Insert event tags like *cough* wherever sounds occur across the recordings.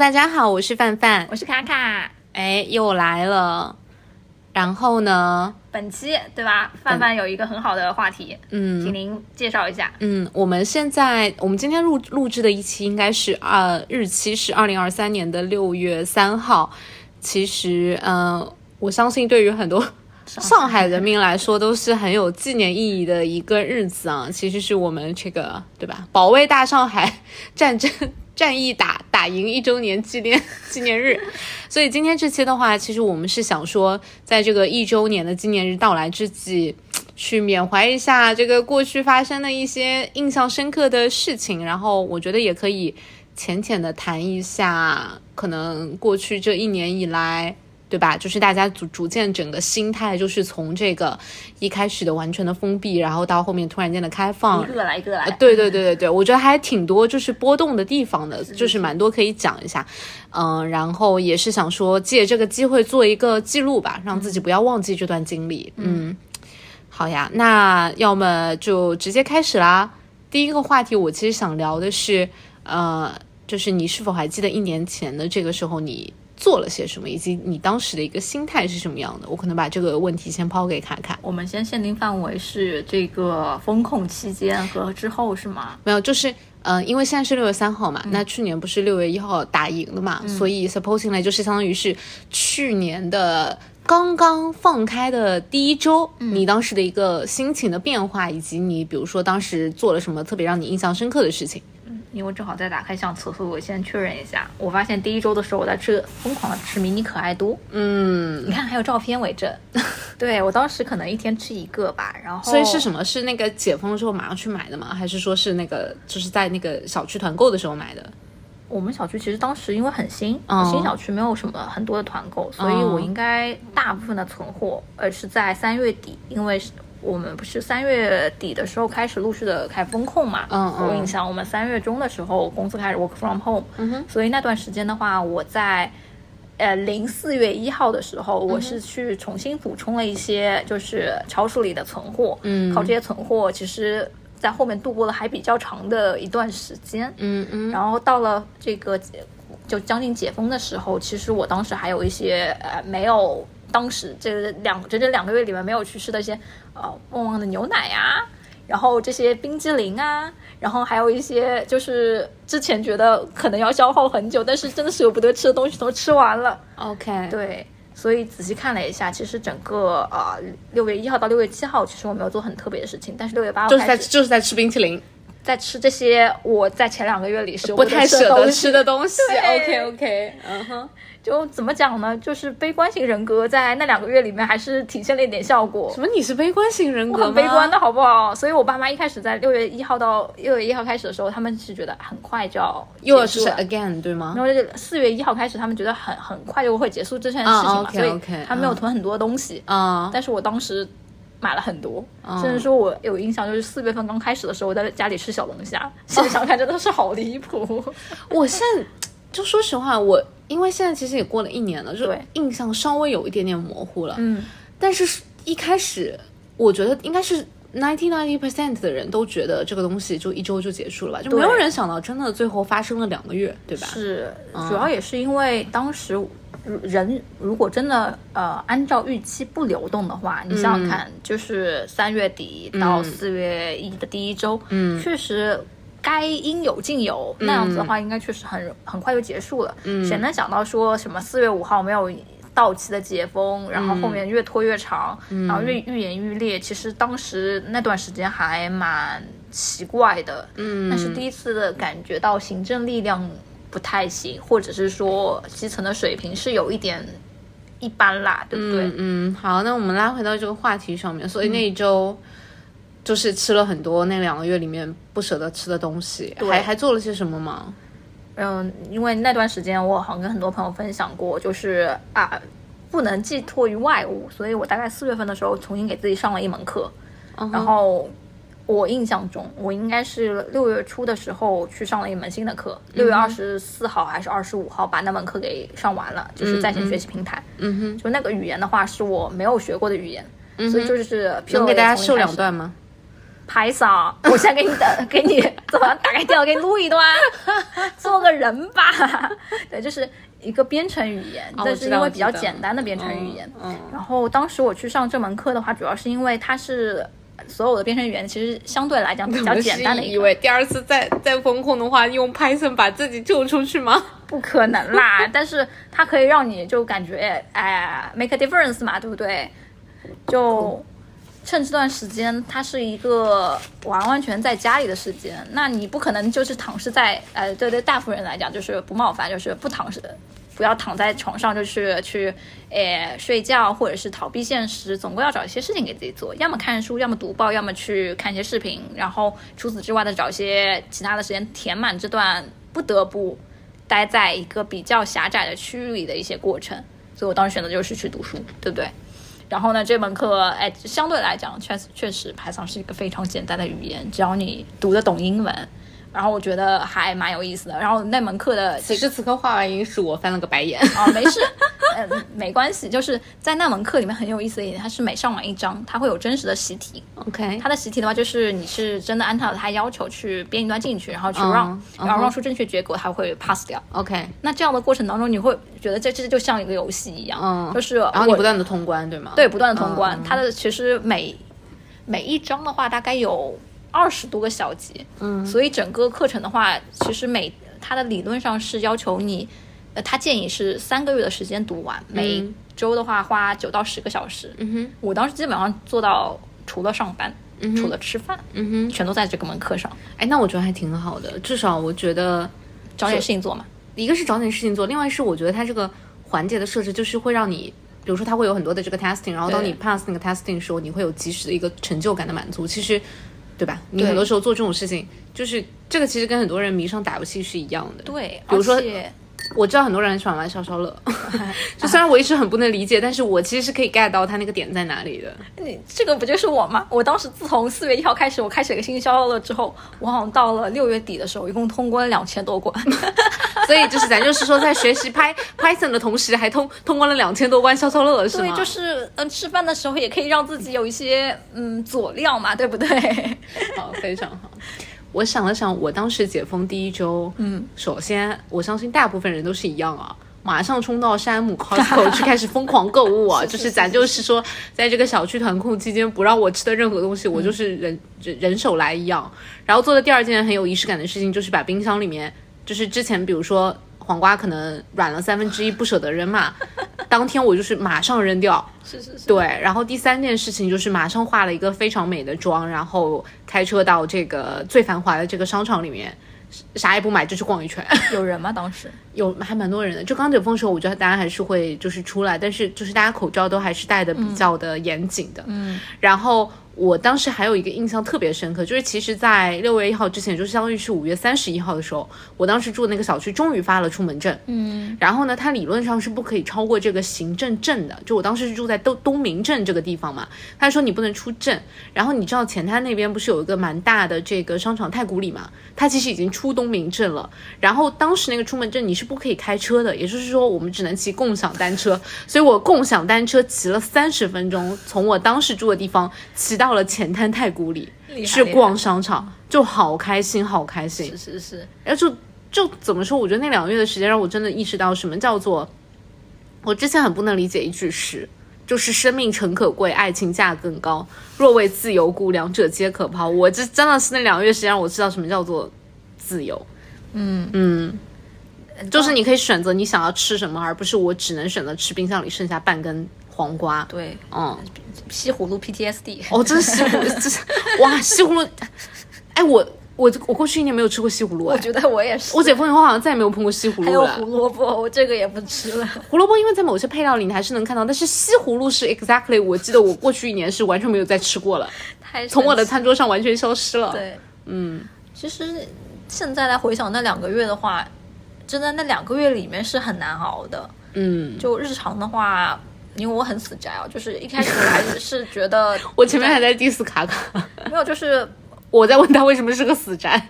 大家好，我是范范，我是卡卡，哎，又来了。然后呢，本期对吧？范范有一个很好的话题，嗯，请您介绍一下。嗯，我们现在我们今天录录制的一期应该是二日期是二零二三年的六月三号。其实，嗯，我相信对于很多上海人民来说都是很有纪念意义的一个日子啊。其实是我们这个对吧？保卫大上海战争。战役打打赢一周年纪念 *laughs* 纪念日，所以今天这期的话，其实我们是想说，在这个一周年的纪念日到来之际，去缅怀一下这个过去发生的一些印象深刻的事情，然后我觉得也可以浅浅的谈一下，可能过去这一年以来。对吧？就是大家逐逐渐整个心态，就是从这个一开始的完全的封闭，然后到后面突然间的开放，一个来一个来。对对对对对，我觉得还挺多，就是波动的地方的，就是蛮多可以讲一下。嗯，然后也是想说借这个机会做一个记录吧，让自己不要忘记这段经历。嗯，好呀，那要么就直接开始啦。第一个话题，我其实想聊的是，呃，就是你是否还记得一年前的这个时候你。做了些什么，以及你当时的一个心态是什么样的？我可能把这个问题先抛给卡卡。我们先限定范围是这个风控期间和之后是吗？没有，就是嗯，因为现在是六月三号嘛，那去年不是六月一号打赢的嘛，所以 supposing 就是相当于是去年的刚刚放开的第一周，你当时的一个心情的变化，以及你比如说当时做了什么特别让你印象深刻的事情。因为正好在打开相册，所以我先确认一下。我发现第一周的时候，我在吃疯狂的吃迷你可爱多。嗯，你看还有照片为证。*laughs* 对我当时可能一天吃一个吧，然后所以是什么？是那个解封之后马上去买的吗？还是说是那个就是在那个小区团购的时候买的？我们小区其实当时因为很新，新小区没有什么很多的团购，所以我应该大部分的存货呃是在三月底，因为是。我们不是三月底的时候开始陆续的开风控嘛？嗯嗯。我印象，我们三月中的时候公司开始 work from home，嗯哼。所以那段时间的话，我在呃零四月一号的时候，我是去重新补充了一些就是超市里的存货，嗯，靠这些存货，其实在后面度过了还比较长的一段时间，嗯嗯。然后到了这个就将近解封的时候，其实我当时还有一些呃没有。当时这两整整两个月里面没有去吃的一些，呃，旺旺的牛奶呀，然后这些冰激凌啊，然后还有一些就是之前觉得可能要消耗很久，但是真的舍不得吃的东西都吃完了。OK，对，所以仔细看了一下，其实整个啊六月一号到六月七号，其实我没有做很特别的事情，但是六月八号就是在就是在吃冰淇淋，在吃这些我在前两个月里是不太舍得吃的东西。OK OK，嗯哼。就怎么讲呢？就是悲观型人格在那两个月里面还是体现了一点效果。什么？你是悲观型人格很悲观的好不好？所以我爸妈一开始在六月一号到六月一号开始的时候，他们是觉得很快就要又是 again 对吗？然后四月一号开始，他们觉得很很快就会结束这件事情嘛，所以他没有囤很多东西啊。但是我当时买了很多，甚至说我有印象，就是四月份刚开始的时候，我在家里吃小龙虾，*laughs* 现在想看真的是好离谱。我现在就说实话，我。因为现在其实也过了一年了，就印象稍微有一点点模糊了。嗯，但是一开始我觉得应该是 ninety ninety percent 的人都觉得这个东西就一周就结束了吧，就没有人想到真的最后发生了两个月，对吧？是，主要也是因为当时人如果真的呃按照预期不流动的话，你想想看，就是三月底到四月一的第一周，嗯，确实。该应有尽有，那样子的话，应该确实很很快就结束了。嗯，谁能想到说什么四月五号没有到期的解封，然后后面越拖越长，然后越愈演愈烈。其实当时那段时间还蛮奇怪的。嗯，但是第一次的感觉到行政力量不太行，或者是说基层的水平是有一点一般啦，对不对？嗯，好，那我们拉回到这个话题上面。所以那一周。就是吃了很多那两个月里面不舍得吃的东西，还还做了些什么吗？嗯，因为那段时间我好像跟很多朋友分享过，就是啊，不能寄托于外物，所以我大概四月份的时候重新给自己上了一门课。然后我印象中，我应该是六月初的时候去上了一门新的课，六月二十四号还是二十五号把那门课给上完了，就是在线学习平台。嗯哼，就那个语言的话是我没有学过的语言，所以就是能给大家秀两段吗？拍上，我现在给你等，给你怎么打开电脑给你录一段，*laughs* 做个人吧。对，就是一个编程语言，但是因为比较简单的编程语言。嗯。然后当时我去上这门课的话，主要是因为它是所有的编程语言其实相对来讲比较简单的。以为第二次再再风控的话，用 Python 把自己救出去吗？不可能啦！但是它可以让你就感觉哎，make a difference 嘛，对不对？就。趁这段时间，它是一个完完全在家里的时间，那你不可能就是躺尸在，呃，对对，大部分人来讲就是不冒犯，就是不躺尸，不要躺在床上，就是去，诶，睡觉或者是逃避现实，总归要找一些事情给自己做，要么看书，要么读报，要么去看一些视频，然后除此之外的找一些其他的时间填满这段不得不待在一个比较狭窄的区域里的一些过程，所以我当时选择就是去读书，对不对？然后呢，这门课哎，相对来讲，确实确实，Python 是一个非常简单的语言，只要你读得懂英文。然后我觉得还蛮有意思的。然后那门课的此时此刻画完音是我翻了个白眼啊，没事，呃，没关系。就是在那门课里面很有意思的一点，它是每上完一章，它会有真实的习题。OK，它的习题的话，就是你是真的按照它要求去编一段进去，然后去 run，然后 run 出正确结果，它会 pass 掉。OK，那这样的过程当中，你会觉得这这就像一个游戏一样，嗯，就是然后你不断的通关，对吗？对，不断的通关。它的其实每每一章的话，大概有。二十多个小节，嗯，所以整个课程的话，其实每它的理论上是要求你，呃，他建议是三个月的时间读完，每周的话花九到十个小时。嗯哼，我当时基本上做到除了上班，除了吃饭，嗯哼，全都在这个门课上。哎，那我觉得还挺好的，至少我觉得找点事情做嘛。一个是找点事情做，另外是我觉得它这个环节的设置就是会让你，比如说它会有很多的这个 testing，然后当你 pass 那个 testing 的时候，你会有及时的一个成就感的满足。其实。对吧？你很多时候做这种事情，就是这个其实跟很多人迷上打游戏是一样的。对，比如说。我知道很多人喜欢玩消消乐，*laughs* 就虽然我一直很不能理解，但是我其实是可以 get 到他那个点在哪里的。你这个不就是我吗？我当时自从四月一号开始，我开始一个新消消乐之后，我好像到了六月底的时候，一共通关了两千多关。*laughs* *laughs* 所以就是咱就是说，在学习 Py Python 的同时，还通通关了两千多关消消乐，是吗？对，就是嗯，吃饭的时候也可以让自己有一些嗯佐料嘛，对不对？好，非常好。我想了想，我当时解封第一周，嗯，首先我相信大部分人都是一样啊，马上冲到山姆 Costco 去开始疯狂购物啊，*laughs* 就是咱就是说，在这个小区团控期间不让我吃的任何东西，我就是人人人手来一样。然后做的第二件很有仪式感的事情，就是把冰箱里面，就是之前比如说。黄瓜可能软了三分之一，不舍得扔嘛。*laughs* 当天我就是马上扔掉，是是是。对，然后第三件事情就是马上化了一个非常美的妆，然后开车到这个最繁华的这个商场里面，啥也不买就去逛一圈。*laughs* 有人吗？当时有还蛮多人的。就刚解封的时候，我觉得大家还是会就是出来，但是就是大家口罩都还是戴的比较的严谨的。嗯，然后。我当时还有一个印象特别深刻，就是其实，在六月一号之前，就相当于是五月三十一号的时候，我当时住的那个小区终于发了出门证。嗯，然后呢，它理论上是不可以超过这个行政证的。就我当时是住在东东明镇这个地方嘛，他说你不能出证。然后你知道前滩那边不是有一个蛮大的这个商场太古里嘛？它其实已经出东明镇了。然后当时那个出门证你是不可以开车的，也就是说我们只能骑共享单车。所以我共享单车骑了三十分钟，从我当时住的地方骑到。到了前滩太古里去逛商场，就好开心，好开心。是是是，然后就就怎么说？我觉得那两个月的时间让我真的意识到什么叫做我之前很不能理解一句诗，就是生命诚可贵，爱情价更高。若为自由故，两者皆可抛。我这真的是那两个月时间让我知道什么叫做自由。嗯嗯，就是你可以选择你想要吃什么，而不是我只能选择吃冰箱里剩下半根。黄瓜，对，嗯，西葫芦 PTSD，哦，这是西葫芦，这是哇，西葫芦，哎，我我我过去一年没有吃过西葫芦，我觉得我也是，我解封以后好像再也没有碰过西葫芦了。还有胡萝卜，我这个也不吃了。*laughs* 胡萝卜因为在某些配料里你还是能看到，但是西葫芦是 exactly，我记得我过去一年是完全没有再吃过了，*laughs* 从我的餐桌上完全消失了。对，嗯，其实现在来回想那两个月的话，真的那两个月里面是很难熬的。嗯，就日常的话。因为我很死宅啊，就是一开始我还是觉得 *laughs* 我前面还在 diss 卡卡，没有，就是我在问他为什么是个死宅，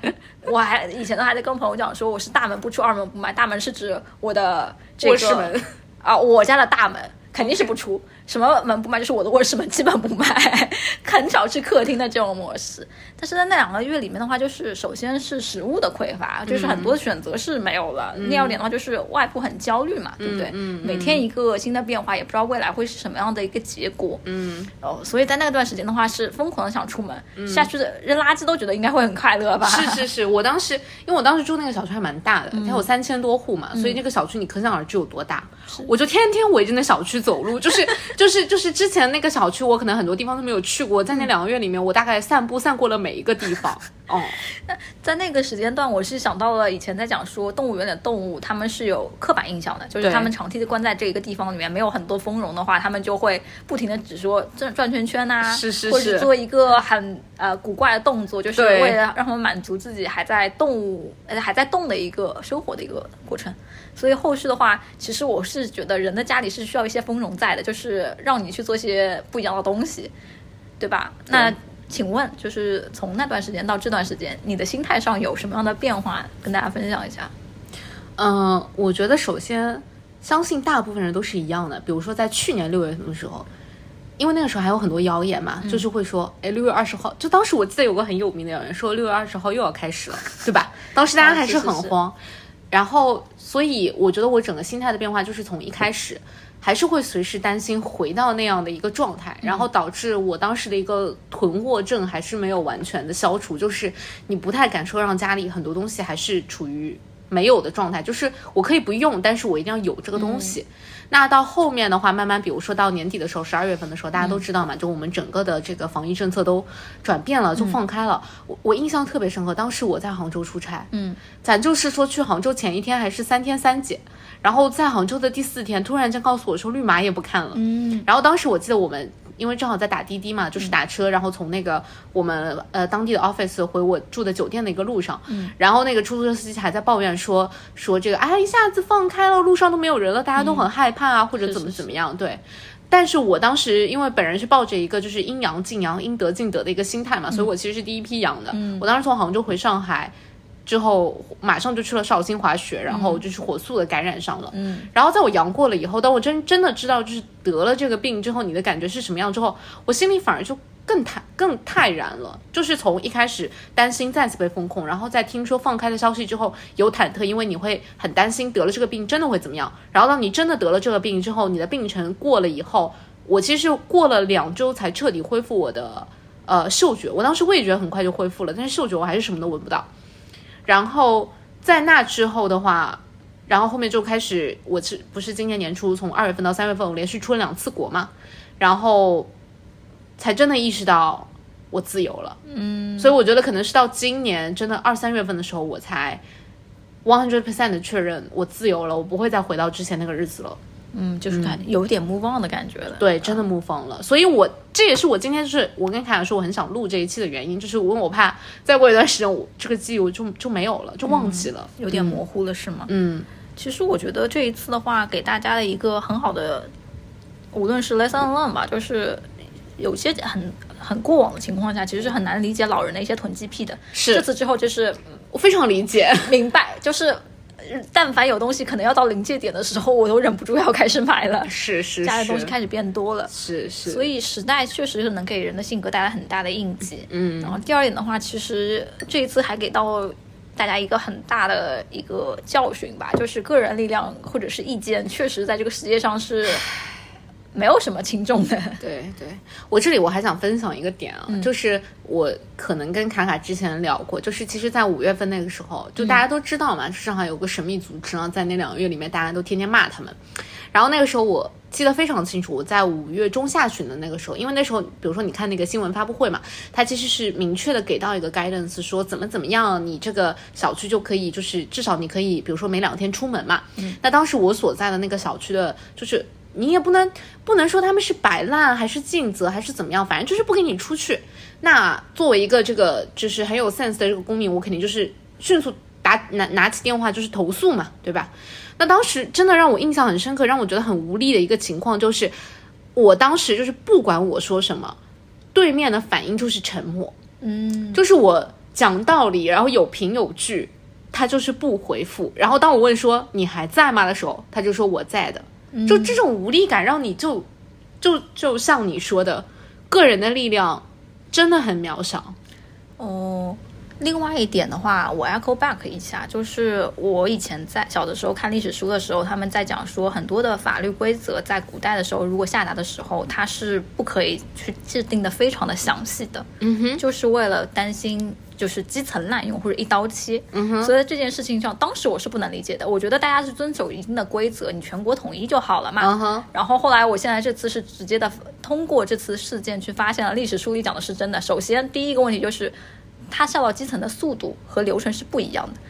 我还以前都还在跟朋友讲说我是大门不出二门不迈，大门是指我的卧室门。啊，我家的大门肯定是不出，什么门不迈就是我的卧室门基本不迈，*laughs* 很少去客厅的这种模式。但是在那两个月里面的话，就是首先是食物的匮乏，就是很多选择是没有了。第二点的话，就是外部很焦虑嘛，对不对？每天一个新的变化，也不知道未来会是什么样的一个结果。嗯，哦，所以在那段时间的话，是疯狂的想出门，下去的扔垃圾都觉得应该会很快乐吧？是是是，*laughs* 我当时因为我当时住那个小区还蛮大的，它有三千多户嘛，所以那个小区你可想而知有多大。我就天天围着那小区走路，就是 *laughs* 就是就是之前那个小区，我可能很多地方都没有去过，在那两个月里面，我大概散步散过了每一个地方。*laughs* 哦，那在那个时间段，我是想到了以前在讲说动物园的动物，他们是有刻板印象的，就是他们长期的关在这一个地方里面，没有很多丰容的话，他们就会不停的只说转转圈 *laughs* 圈呐，是是是，或者做一个很呃古怪的动作，就是为了让他们满足自己还在动物呃还在动的一个生活的一个过程。所以后续的话，其实我是觉得人的家里是需要一些丰容在的，就是让你去做一些不一样的东西，对吧？那。请问，就是从那段时间到这段时间，你的心态上有什么样的变化？跟大家分享一下。嗯，我觉得首先相信大部分人都是一样的。比如说在去年六月份的时候，因为那个时候还有很多谣言嘛，就是会说，哎，六月二十号，就当时我记得有个很有名的谣言，说六月二十号又要开始了，对吧？当时大家还是很慌。然后，所以我觉得我整个心态的变化就是从一开始。还是会随时担心回到那样的一个状态，然后导致我当时的一个囤货症还是没有完全的消除，就是你不太敢说让家里很多东西还是处于没有的状态，就是我可以不用，但是我一定要有这个东西。那到后面的话，慢慢比如说到年底的时候，十二月份的时候，大家都知道嘛，就我们整个的这个防疫政策都转变了，就放开了。我我印象特别深刻，当时我在杭州出差，嗯，咱就是说去杭州前一天还是三天三检。然后在杭州的第四天，突然间告诉我说绿码也不看了。嗯，然后当时我记得我们因为正好在打滴滴嘛，就是打车，然后从那个我们呃当地的 office 回我住的酒店的一个路上，嗯，然后那个出租车司机还在抱怨说说这个哎一下子放开了，路上都没有人了，大家都很害怕啊，或者怎么怎么样，对。但是我当时因为本人是抱着一个就是阴阳尽阳、阴德尽德的一个心态嘛，所以我其实是第一批阳的。嗯，我当时从杭州回上海。之后马上就去了绍兴滑雪，然后就是火速的感染上了。嗯，然后在我阳过了以后，当我真真的知道就是得了这个病之后，你的感觉是什么样之后，我心里反而就更坦更泰然了。就是从一开始担心再次被封控，然后在听说放开的消息之后有忐忑，因为你会很担心得了这个病真的会怎么样。然后当你真的得了这个病之后，你的病程过了以后，我其实过了两周才彻底恢复我的呃嗅觉。我当时味觉很快就恢复了，但是嗅觉我还是什么都闻不到。然后在那之后的话，然后后面就开始，我是不是今年年初从二月份到三月份，我连续出了两次国嘛，然后才真的意识到我自由了。嗯，所以我觉得可能是到今年真的二三月份的时候，我才 one hundred percent 的确认我自由了，我不会再回到之前那个日子了。嗯，就是感有点 move on 的感觉了。对，真的 move on 了。所以，我这也是我今天就是我跟凯凯说我很想录这一期的原因，就是我我怕再过一段时间，我这个记忆我就就没有了，就忘记了，有点模糊了，是吗？嗯，其实我觉得这一次的话，给大家的一个很好的，无论是 lesson learn 吧，就是有些很很过往的情况下，其实是很难理解老人的一些囤积癖的。是这次之后，就是我非常理解，明白，就是。但凡有东西可能要到临界点的时候，我都忍不住要开始买了。是是，家的东西开始变多了。是是，所以时代确实是能给人的性格带来很大的印记。嗯，然后第二点的话，其实这一次还给到大家一个很大的一个教训吧，就是个人力量或者是意见，确实在这个世界上是。没有什么轻重的。*laughs* 对对，我这里我还想分享一个点啊，就是我可能跟卡卡之前聊过，就是其实，在五月份那个时候，就大家都知道嘛，上海有个神秘组织啊，在那两个月里面，大家都天天骂他们。然后那个时候我记得非常清楚，我在五月中下旬的那个时候，因为那时候，比如说你看那个新闻发布会嘛，它其实是明确的给到一个 guidance，说怎么怎么样，你这个小区就可以，就是至少你可以，比如说每两天出门嘛。嗯。那当时我所在的那个小区的，就是。你也不能不能说他们是摆烂还是尽责还是怎么样，反正就是不给你出去。那作为一个这个就是很有 sense 的这个公民，我肯定就是迅速打拿拿起电话就是投诉嘛，对吧？那当时真的让我印象很深刻，让我觉得很无力的一个情况就是，我当时就是不管我说什么，对面的反应就是沉默，嗯，就是我讲道理，然后有凭有据，他就是不回复。然后当我问说你还在吗的时候，他就说我在的。就这种无力感，让你就就就像你说的，个人的力量真的很渺小。哦。另外一点的话，我 echo back 一下，就是我以前在小的时候看历史书的时候，他们在讲说很多的法律规则在古代的时候，如果下达的时候，它是不可以去制定的非常的详细的，嗯哼，就是为了担心就是基层滥用或者一刀切，嗯哼，所以这件事情上，当时我是不能理解的。我觉得大家是遵守一定的规则，你全国统一就好了嘛。嗯哼，然后后来我现在这次是直接的通过这次事件去发现了历史书里讲的是真的。首先第一个问题就是。它下到基层的速度和流程是不一样的，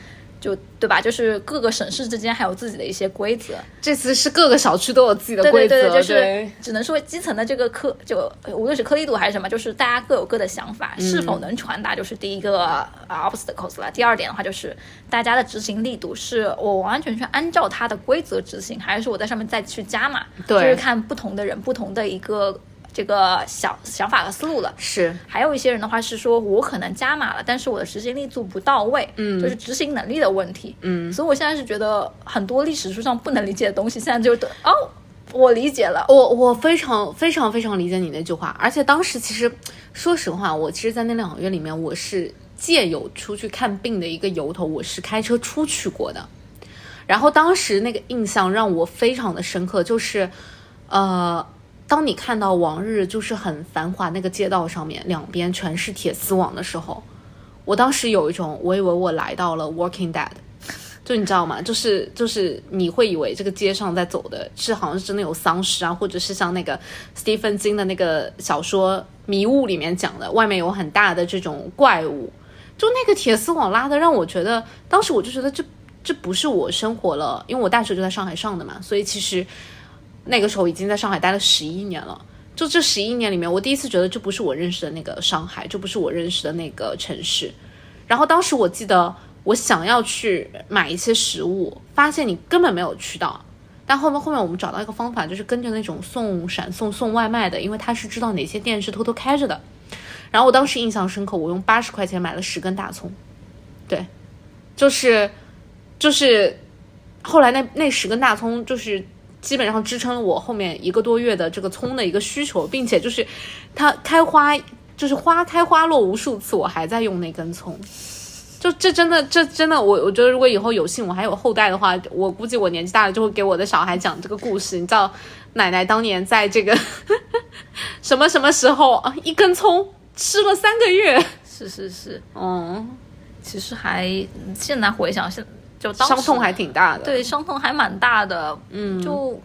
就对吧？就是各个省市之间还有自己的一些规则。这次是各个小区都有自己的规则，对就是只能说基层的这个颗，就无论是颗粒度还是什么，就是大家各有各的想法，是否能传达，就是第一个 obstacles 了。第二点的话，就是大家的执行力度，是我完完全全按照它的规则执行，还是我在上面再去加码？对，就是看不同的人不同的一个。这个想想法和思路了，是。还有一些人的话是说，我可能加码了，但是我的执行力度不到位，嗯，就是执行能力的问题，嗯。所以我现在是觉得很多历史书上不能理解的东西，现在就哦，我理解了。我我非常非常非常理解你那句话，而且当时其实说实话，我其实，在那两个月里面，我是借有出去看病的一个由头，我是开车出去过的。然后当时那个印象让我非常的深刻，就是呃。当你看到往日就是很繁华那个街道上面两边全是铁丝网的时候，我当时有一种我以为我来到了 Walking Dead，*laughs* 就你知道吗？就是就是你会以为这个街上在走的是好像是真的有丧尸啊，或者是像那个 Stephen King 的那个小说《迷雾》里面讲的，外面有很大的这种怪物，就那个铁丝网拉的让我觉得，当时我就觉得这这不是我生活了，因为我大学就在上海上的嘛，所以其实。那个时候已经在上海待了十一年了，就这十一年里面，我第一次觉得这不是我认识的那个上海，这不是我认识的那个城市。然后当时我记得我想要去买一些食物，发现你根本没有渠道。但后面后面我们找到一个方法，就是跟着那种送闪送送外卖的，因为他是知道哪些店是偷偷开着的。然后我当时印象深刻，我用八十块钱买了十根大葱，对，就是就是后来那那十根大葱就是。基本上支撑了我后面一个多月的这个葱的一个需求，并且就是它开花，就是花开花落无数次，我还在用那根葱。就这真的，这真的，我我觉得如果以后有幸我还有后代的话，我估计我年纪大了就会给我的小孩讲这个故事。你知道，奶奶当年在这个 *laughs* 什么什么时候啊，一根葱吃了三个月。是是是，嗯，其实还现在回想现。就伤痛还挺大的，对，伤痛还蛮大的，嗯，就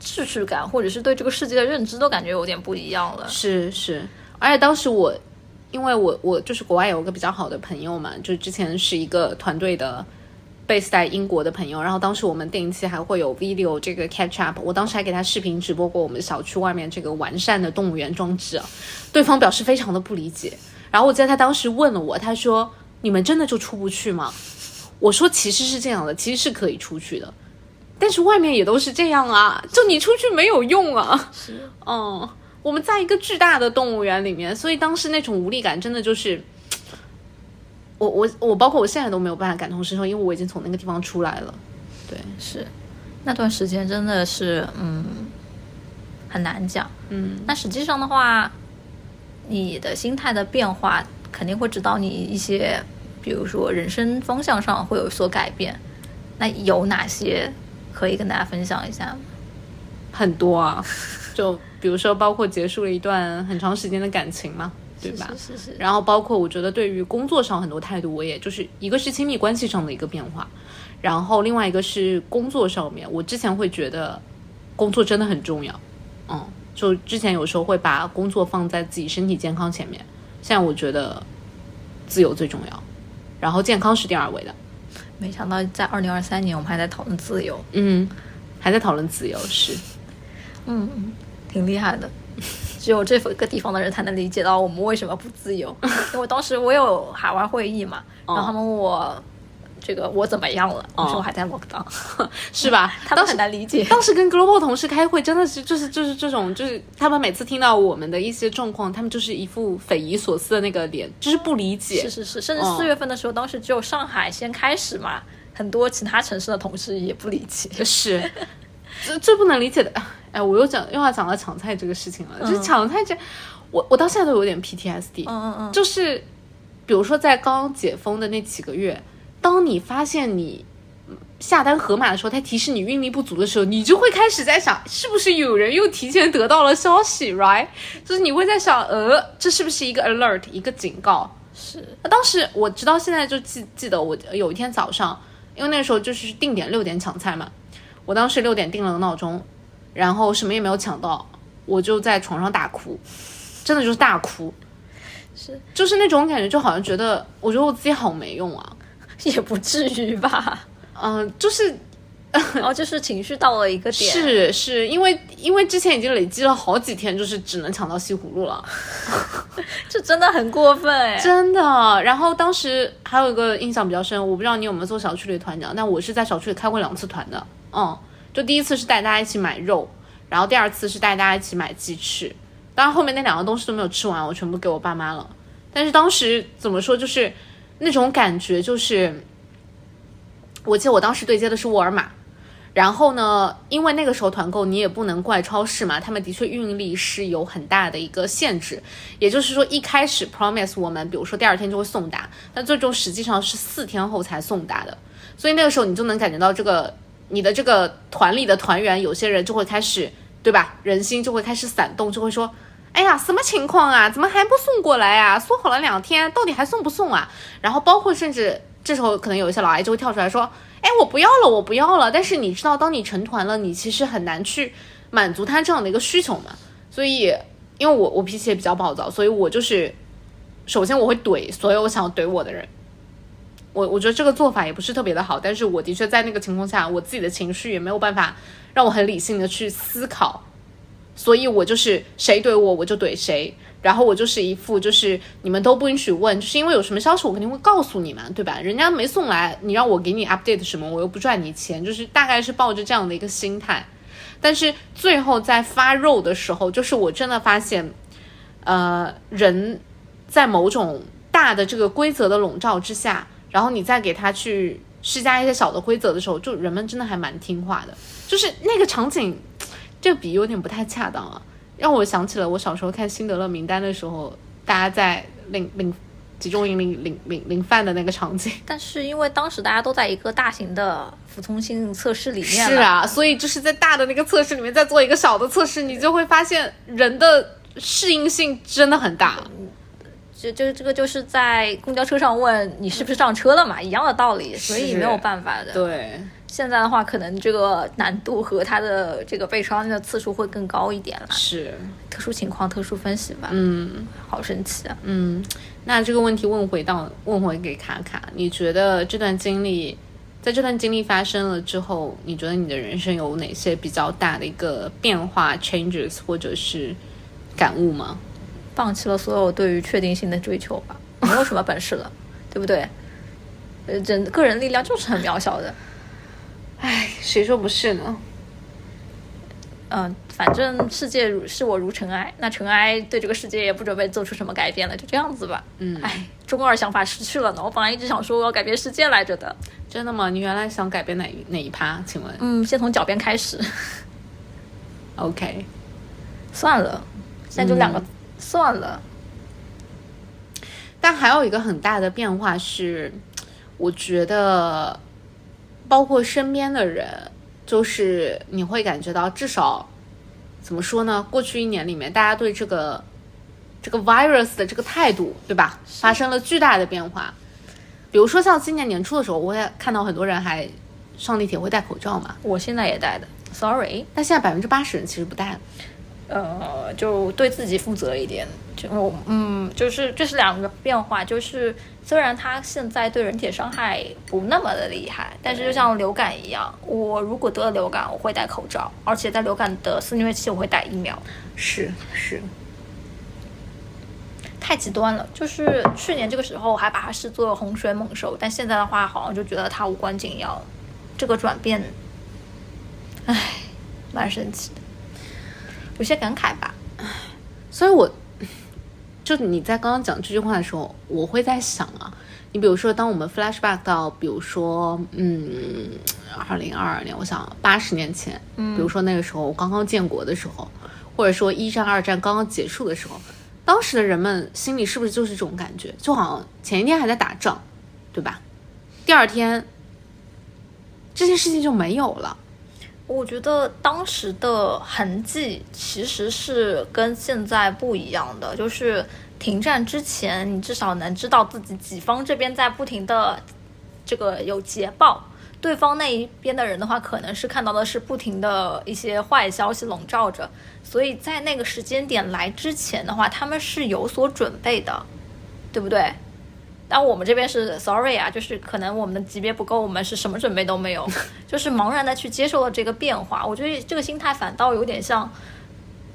秩序感或者是对这个世界的认知都感觉有点不一样了。是是，而且当时我，因为我我就是国外有个比较好的朋友嘛，就之前是一个团队的 base 在英国的朋友，然后当时我们定期还会有 video 这个 catch up，我当时还给他视频直播过我们小区外面这个完善的动物园装置，对方表示非常的不理解，然后我记得他当时问了我，他说：“你们真的就出不去吗？”我说其实是这样的，其实是可以出去的，但是外面也都是这样啊，就你出去没有用啊。是，嗯，我们在一个巨大的动物园里面，所以当时那种无力感真的就是，我我我包括我现在都没有办法感同身受，因为我已经从那个地方出来了。对，是那段时间真的是嗯很难讲，嗯，那实际上的话，你的心态的变化肯定会指导你一些。比如说人生方向上会有所改变，那有哪些可以跟大家分享一下吗？很多啊，就比如说包括结束了一段很长时间的感情嘛，对吧？是是。然后包括我觉得对于工作上很多态度，我也就是一个是亲密关系上的一个变化，然后另外一个是工作上面，我之前会觉得工作真的很重要，嗯，就之前有时候会把工作放在自己身体健康前面，现在我觉得自由最重要。然后健康是第二位的，没想到在二零二三年我们还在讨论自由，嗯，还在讨论自由是，嗯，挺厉害的，*laughs* 只有这个地方的人才能理解到我们为什么不自由。*laughs* 因为当时我有海外会议嘛，然后他们问我。这个我怎么样了？我说我还在 lock down，*laughs* 是吧？*laughs* 他们很难理解。当时跟 global 同事开会，真的是就是就是这种，就是他们每次听到我们的一些状况，他们就是一副匪夷所思的那个脸，就是不理解。是是是，甚至四月份的时候，当时只有上海先开始嘛，很多其他城市的同事也不理解。*laughs* 是，最最不能理解的，哎，我又讲又要讲到抢菜这个事情了。就是抢菜这，我我到现在都有点 PTSD，嗯嗯嗯，就是比如说在刚解封的那几个月，当你发现你下单盒马的时候，它提示你运力不足的时候，你就会开始在想，是不是有人又提前得到了消息，*laughs* right？就是你会在想，呃，这是不是一个 alert，一个警告？是。那当时我直到现在就记记得，我有一天早上，因为那时候就是定点六点抢菜嘛，我当时六点定了个闹钟，然后什么也没有抢到，我就在床上大哭，真的就是大哭，是，就是那种感觉，就好像觉得，我觉得我自己好没用啊，*laughs* 也不至于吧。*laughs* 嗯，就是，然 *laughs* 后就是情绪到了一个点，是是因为因为之前已经累积了好几天，就是只能抢到西葫芦了，这真的很过分哎。真的。然后当时还有一个印象比较深，我不知道你有没有做小区里团长，但我是在小区里开过两次团的。嗯，就第一次是带大家一起买肉，然后第二次是带大家一起买鸡翅。当然后面那两个东西都没有吃完，我全部给我爸妈了。但是当时怎么说，就是那种感觉，就是我记得我当时对接的是沃尔玛。然后呢，因为那个时候团购你也不能怪超市嘛，他们的确运力是有很大的一个限制。也就是说，一开始 promise 我们，比如说第二天就会送达，但最终实际上是四天后才送达的。所以那个时候你就能感觉到这个你的这个团里的团员，有些人就会开始，对吧？人心就会开始散动，就会说：“哎呀，什么情况啊？怎么还不送过来啊？说好了两天，到底还送不送啊？”然后包括甚至这时候可能有一些老阿姨就会跳出来说。哎，我不要了，我不要了。但是你知道，当你成团了，你其实很难去满足他这样的一个需求嘛。所以，因为我我脾气也比较暴躁，所以我就是首先我会怼所有想要怼我的人。我我觉得这个做法也不是特别的好，但是我的确在那个情况下，我自己的情绪也没有办法让我很理性的去思考，所以我就是谁怼我我就怼谁。然后我就是一副就是你们都不允许问，就是因为有什么消息我肯定会告诉你们，对吧？人家没送来，你让我给你 update 什么，我又不赚你钱，就是大概是抱着这样的一个心态。但是最后在发肉的时候，就是我真的发现，呃，人在某种大的这个规则的笼罩之下，然后你再给他去施加一些小的规则的时候，就人们真的还蛮听话的。就是那个场景，这个比喻有点不太恰当啊。让我想起了我小时候看《辛德勒名单》的时候，大家在领领集中营领领领领饭的那个场景。*laughs* 但是因为当时大家都在一个大型的服从性测试里面，是啊，所以就是在大的那个测试里面再做一个小的测试，你就会发现人的适应性真的很大。就就这个就是在公交车上问你是不是上车了嘛，一样的道理，所以没有办法的。对。现在的话，可能这个难度和它的这个被刷的次数会更高一点了。是，特殊情况特殊分析吧。嗯，好神奇啊。嗯，那这个问题问回到问回给卡卡，你觉得这段经历，在这段经历发生了之后，你觉得你的人生有哪些比较大的一个变化 changes 或者是感悟吗？放弃了所有对于确定性的追求吧，没有什么本事了，对不对？呃，人个人力量就是很渺小的。唉，谁说不是呢？嗯，反正世界如视我如尘埃，那尘埃对这个世界也不准备做出什么改变了，就这样子吧。嗯，唉，中二想法失去了呢。我本来一直想说我要改变世界来着的。真的吗？你原来想改变哪哪一趴？请问？嗯，先从脚边开始。*laughs* OK，算了，现在就两个，算了。但还有一个很大的变化是，我觉得。包括身边的人，就是你会感觉到，至少怎么说呢？过去一年里面，大家对这个这个 virus 的这个态度，对吧？发生了巨大的变化。比如说像今年年初的时候，我也看到很多人还上地铁会戴口罩嘛。我现在也戴的，sorry。但现在百分之八十人其实不戴了。呃，就对自己负责一点。就嗯，就是这是两个变化，就是虽然它现在对人体伤害不那么的厉害，但是就像流感一样，我如果得了流感，我会戴口罩，而且在流感的肆虐期我会打疫苗。是是，太极端了。就是去年这个时候还把它视作洪水猛兽，但现在的话好像就觉得它无关紧要。这个转变，唉，蛮神奇的，有些感慨吧。所以我。就你在刚刚讲这句话的时候，我会在想啊，你比如说，当我们 flashback 到，比如说，嗯，二零二二年，我想八十年前，嗯，比如说那个时候我刚刚建国的时候，或者说一战、二战刚刚结束的时候，当时的人们心里是不是就是这种感觉？就好像前一天还在打仗，对吧？第二天这件事情就没有了。我觉得当时的痕迹其实是跟现在不一样的，就是停战之前，你至少能知道自己己方这边在不停的这个有捷报，对方那一边的人的话，可能是看到的是不停的一些坏消息笼罩着，所以在那个时间点来之前的话，他们是有所准备的，对不对？但我们这边是 sorry 啊，就是可能我们的级别不够，我们是什么准备都没有，*laughs* 就是茫然的去接受了这个变化。我觉得这个心态反倒有点像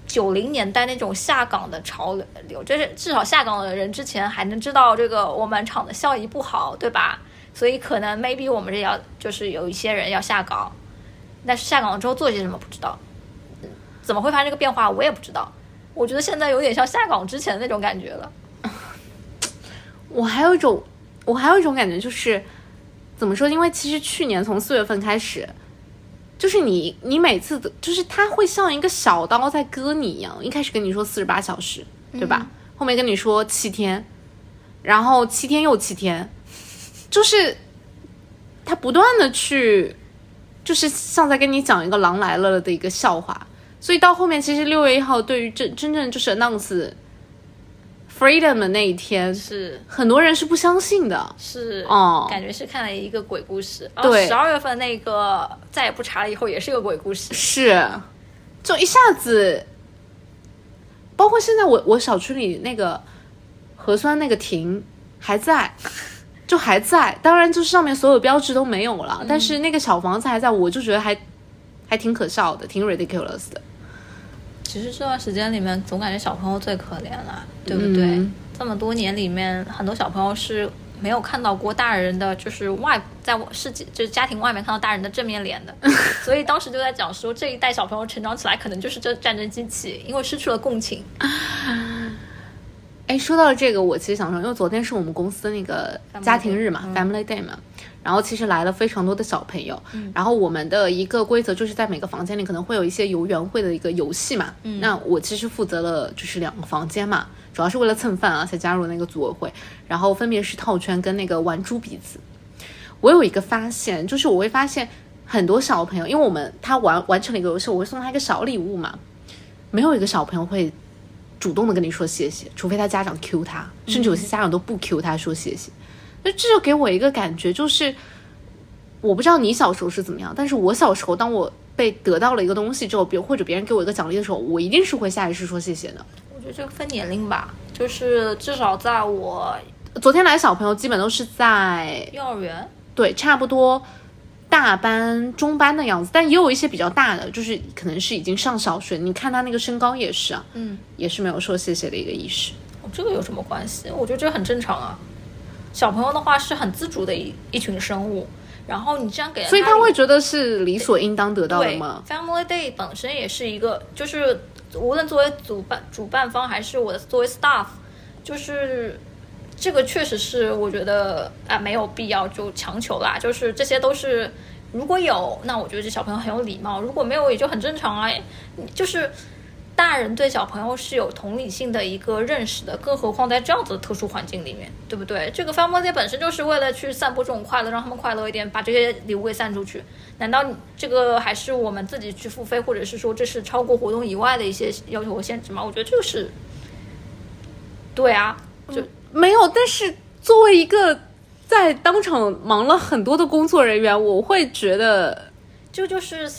九零年代那种下岗的潮流，就是至少下岗的人之前还能知道这个我们厂的效益不好，对吧？所以可能 maybe 我们这要就是有一些人要下岗，但是下岗了之后做些什么不知道，怎么会发生这个变化我也不知道。我觉得现在有点像下岗之前的那种感觉了。我还有一种，我还有一种感觉，就是怎么说？因为其实去年从四月份开始，就是你你每次的，就是他会像一个小刀在割你一样。一开始跟你说四十八小时，对吧？后面跟你说七天，然后七天又七天，就是他不断的去，就是像在跟你讲一个狼来了的一个笑话。所以到后面，其实六月一号对于真真正就是 announce。Freedom 的那一天是很多人是不相信的，是哦，感觉是看了一个鬼故事。对，十二月份那个再也不查了，以后也是个鬼故事。是，就一下子，包括现在我我小区里那个核酸那个亭还在，*laughs* 就还在。当然，就是上面所有标志都没有了，但是那个小房子还在，我就觉得还还挺可笑的，挺 ridiculous 的。其实这段时间里面，总感觉小朋友最可怜了，对不对？这么多年里面，很多小朋友是没有看到过大人的，就是外在世界，就是家庭外面看到大人的正面脸的。*laughs* 所以当时就在讲说，这一代小朋友成长起来，可能就是这战争机器，因为失去了共情。哎，说到了这个，我其实想说，因为昨天是我们公司那个家庭日嘛，Family Day 嘛。然后其实来了非常多的小朋友，然后我们的一个规则就是在每个房间里可能会有一些游园会的一个游戏嘛。那我其实负责了就是两个房间嘛，主要是为了蹭饭啊才加入那个组委会。然后分别是套圈跟那个玩猪鼻子。我有一个发现，就是我会发现很多小朋友，因为我们他玩完成了一个游戏，我会送他一个小礼物嘛。没有一个小朋友会主动的跟你说谢谢，除非他家长 Q 他，甚至有些家长都不 Q 他说谢谢。那这就给我一个感觉，就是我不知道你小时候是怎么样，但是我小时候，当我被得到了一个东西之后，别或者别人给我一个奖励的时候，我一定是会下意识说谢谢的。我觉得这个分年龄吧，就是至少在我昨天来小朋友基本都是在幼儿园，对，差不多大班、中班的样子，但也有一些比较大的，就是可能是已经上小学。你看他那个身高也是啊，嗯，也是没有说谢谢的一个意识。哦，这个有什么关系？我觉得这个很正常啊。小朋友的话是很自主的一一群生物，然后你这样给，所以他会觉得是理所应当得到的吗？Family Day 本身也是一个，就是无论作为主办主办方还是我的作为 staff，就是这个确实是我觉得啊没有必要就强求啦，就是这些都是如果有，那我觉得这小朋友很有礼貌；如果没有，也就很正常啊，就是。大人对小朋友是有同理心的一个认识的，更何况在这样子的特殊环境里面，对不对？这个 Family 本身就是为了去散播这种快乐，让他们快乐一点，把这些礼物给散出去。难道这个还是我们自己去付费，或者是说这是超过活动以外的一些要求和限制吗？我觉得这个是，对啊，就没有。但是作为一个在当场忙了很多的工作人员，我会觉得这就是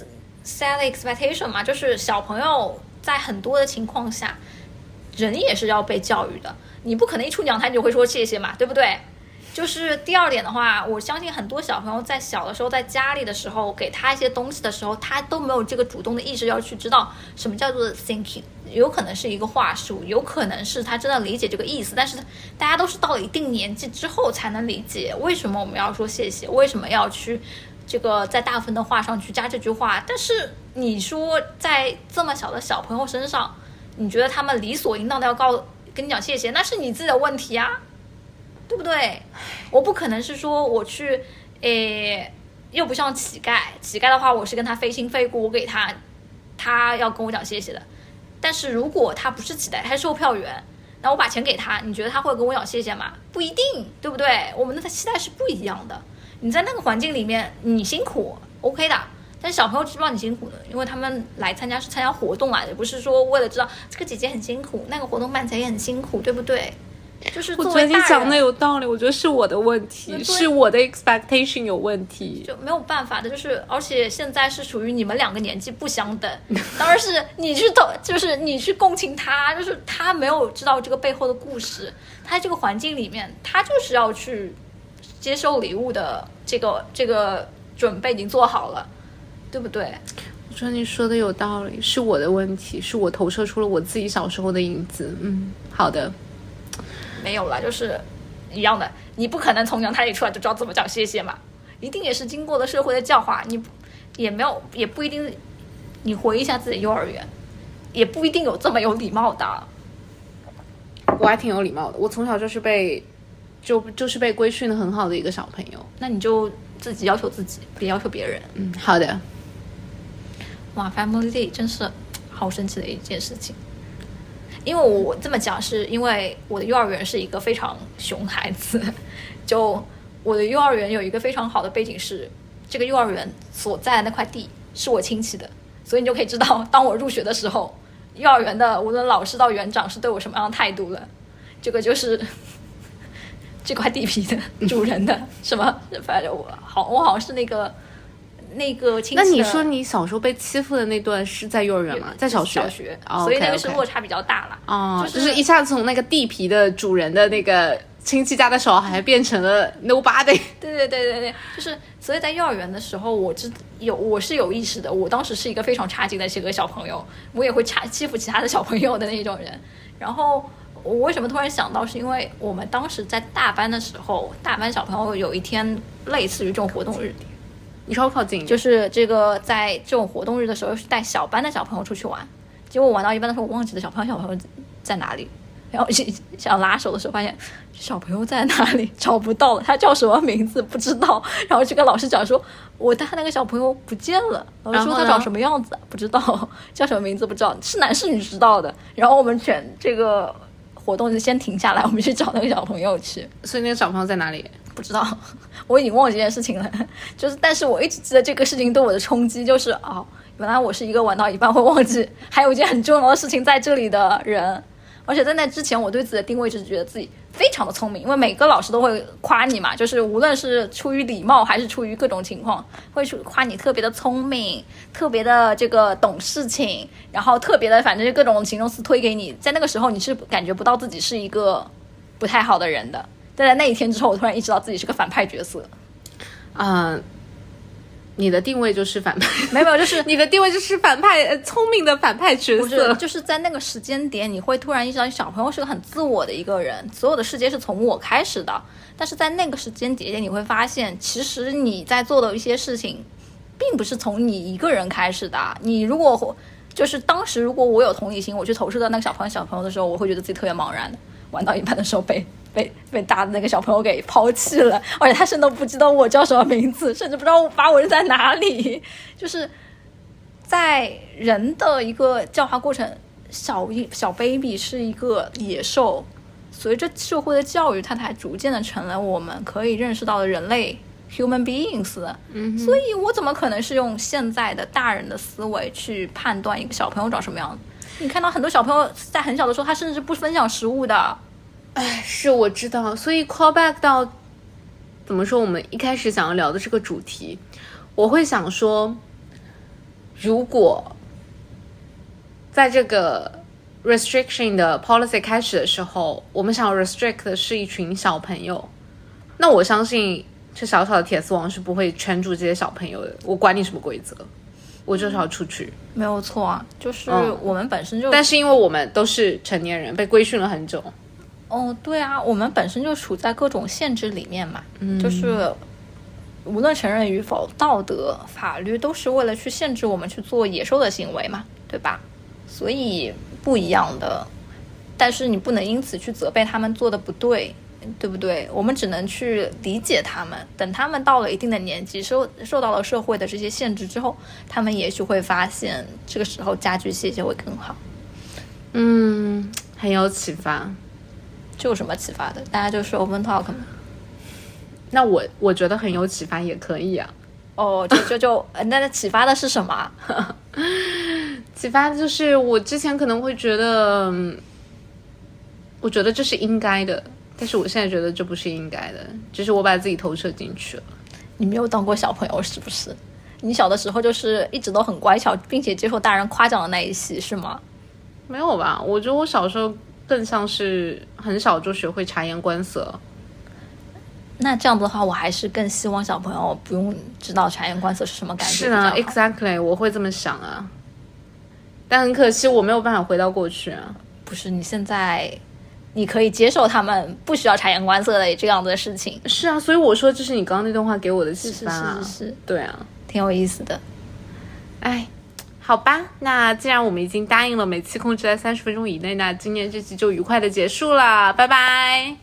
set expectation 嘛，就是小朋友。在很多的情况下，人也是要被教育的。你不可能一出讲台你就会说谢谢嘛，对不对？就是第二点的话，我相信很多小朋友在小的时候在家里的时候，给他一些东西的时候，他都没有这个主动的意识要去知道什么叫做 thinking。有可能是一个话术，有可能是他真的理解这个意思。但是大家都是到了一定年纪之后才能理解为什么我们要说谢谢，为什么要去。这个在大部分的话上去加这句话，但是你说在这么小的小朋友身上，你觉得他们理所应当的要告跟你讲谢谢，那是你自己的问题啊，对不对？我不可能是说我去，诶，又不像乞丐，乞丐的话我是跟他非亲非故，我给他，他要跟我讲谢谢的。但是如果他不是乞丐，他是售票员，那我把钱给他，你觉得他会跟我讲谢谢吗？不一定，对不对？我们的期待是不一样的。你在那个环境里面，你辛苦，OK 的。但是小朋友知道你辛苦的，因为他们来参加是参加活动啊，也不是说为了知道这个姐姐很辛苦，那个活动办起来也很辛苦，对不对？就是我觉得你讲的有道理，我觉得是我的问题，是我的 expectation 有问题，就没有办法的。就是而且现在是属于你们两个年纪不相等，当然是你去懂，就是你去共情他，就是他没有知道这个背后的故事，他这个环境里面，他就是要去接受礼物的这个这个准备已经做好了。对不对？我觉得你说的有道理，是我的问题，是我投射出了我自己小时候的影子。嗯，好的，没有了，就是一样的。你不可能从娘胎里出来就知道怎么讲谢谢嘛，一定也是经过了社会的教化。你也没有，也不一定。你回忆一下自己幼儿园，也不一定有这么有礼貌的。我还挺有礼貌的，我从小就是被就就是被规训的很好的一个小朋友。那你就自己要求自己，别要求别人。嗯，好的。哇，Family Day 真是好神奇的一件事情。因为我这么讲，是因为我的幼儿园是一个非常熊孩子。*laughs* 就我的幼儿园有一个非常好的背景是，这个幼儿园所在的那块地是我亲戚的，所以你就可以知道，当我入学的时候，幼儿园的无论老师到园长是对我什么样的态度了。这个就是 *laughs* 这块地皮的主人的什么？反正我好，我好像是那个。那个，那你说你小时候被欺负的那段是在幼儿园吗？在小学，小学，所以那个是落差比较大了。哦，就是一下子从那个地皮的主人的那个亲戚家的小孩变成了 nobody。*laughs* 对对对对对，就是所以在幼儿园的时候，我知有我是有意识的，我当时是一个非常差劲的一个小朋友，我也会差欺负其他的小朋友的那种人。然后我为什么突然想到，是因为我们当时在大班的时候，大班小朋友有一天类似于这种活动日。你稍微靠近，就是这个在这种活动日的时候，是带小班的小朋友出去玩，结果玩到一半的时候，我忘记了小朋友小朋友在哪里，然后 *laughs* 想拉手的时候，发现小朋友在哪里找不到了，他叫什么名字不知道，然后就跟老师讲说，我带那个小朋友不见了，老师说他长什么样子不知道，叫什么名字不知道，*laughs* 是男是女知道的，然后我们全这个活动就先停下来，我们去找那个小朋友去，所以那个小朋友在哪里？不知道，*laughs* 我已经忘记这件事情了。*laughs* 就是，但是我一直记得这个事情对我的冲击，就是哦，原来我是一个玩到一半会忘记 *laughs* 还有一件很重要的事情在这里的人。而且在那之前，我对自己的定位就是觉得自己非常的聪明，因为每个老师都会夸你嘛，就是无论是出于礼貌还是出于各种情况，会去夸你特别的聪明，特别的这个懂事情，然后特别的反正就各种形容词推给你。在那个时候，你是感觉不到自己是一个不太好的人的。但在那一天之后，我突然意识到自己是个反派角色。嗯，你的定位就是反派？没有，就是 *laughs* 你的定位就是反派，聪明的反派角色。就是在那个时间点，你会突然意识到，小朋友是个很自我的一个人，所有的世界是从我开始的。但是在那个时间节点，你会发现，其实你在做的一些事情，并不是从你一个人开始的。你如果就是当时，如果我有同理心，我去投射到那个小朋友小朋友的时候，我会觉得自己特别茫然的。玩到一半的时候被。被被大的那个小朋友给抛弃了，而且他甚至都不知道我叫什么名字，甚至不知道把我扔在哪里。就是在人的一个教化过程，小一小 baby 是一个野兽，随着社会的教育，它才逐渐的成了我们可以认识到的人类 human beings。嗯，所以我怎么可能是用现在的大人的思维去判断一个小朋友长什么样子？你看到很多小朋友在很小的时候，他甚至不分享食物的。哎，是我知道，所以 call back 到怎么说？我们一开始想要聊的这个主题，我会想说，如果在这个 restriction 的 policy 开始的时候，我们想 restrict 的是一群小朋友，那我相信这小小的铁丝网是不会圈住这些小朋友的。我管你什么规则，我就是要出去。没有错啊，就是我们本身就，但是因为我们都是成年人，被规训了很久。哦，对啊，我们本身就处在各种限制里面嘛，就是无论承认与否，道德、法律都是为了去限制我们去做野兽的行为嘛，对吧？所以不一样的，但是你不能因此去责备他们做的不对，对不对？我们只能去理解他们，等他们到了一定的年纪，受受到了社会的这些限制之后，他们也许会发现这个时候家居细节会更好。嗯，很有启发。这有什么启发的？大家就说 *laughs* open talk 嘛。那我我觉得很有启发，也可以啊。哦，就就就，那那启发的是什么？*laughs* 启发就是我之前可能会觉得，我觉得这是应该的，但是我现在觉得这不是应该的，就是我把自己投射进去了。你没有当过小朋友是不是？你小的时候就是一直都很乖巧，并且接受大人夸奖的那一系是吗？没有吧？我觉得我小时候更像是很小就学会察言观色。那这样子的话，我还是更希望小朋友不用知道察言观色是什么感觉。是啊，exactly，我会这么想啊。但很可惜，我没有办法回到过去啊。不是，你现在你可以接受他们不需要察言观色的这样的事情。是啊，所以我说这是你刚刚那段话给我的启发啊。是是是，对啊，挺有意思的。哎，好吧，那既然我们已经答应了每期控制在三十分钟以内，那今天这期就愉快的结束了，拜拜。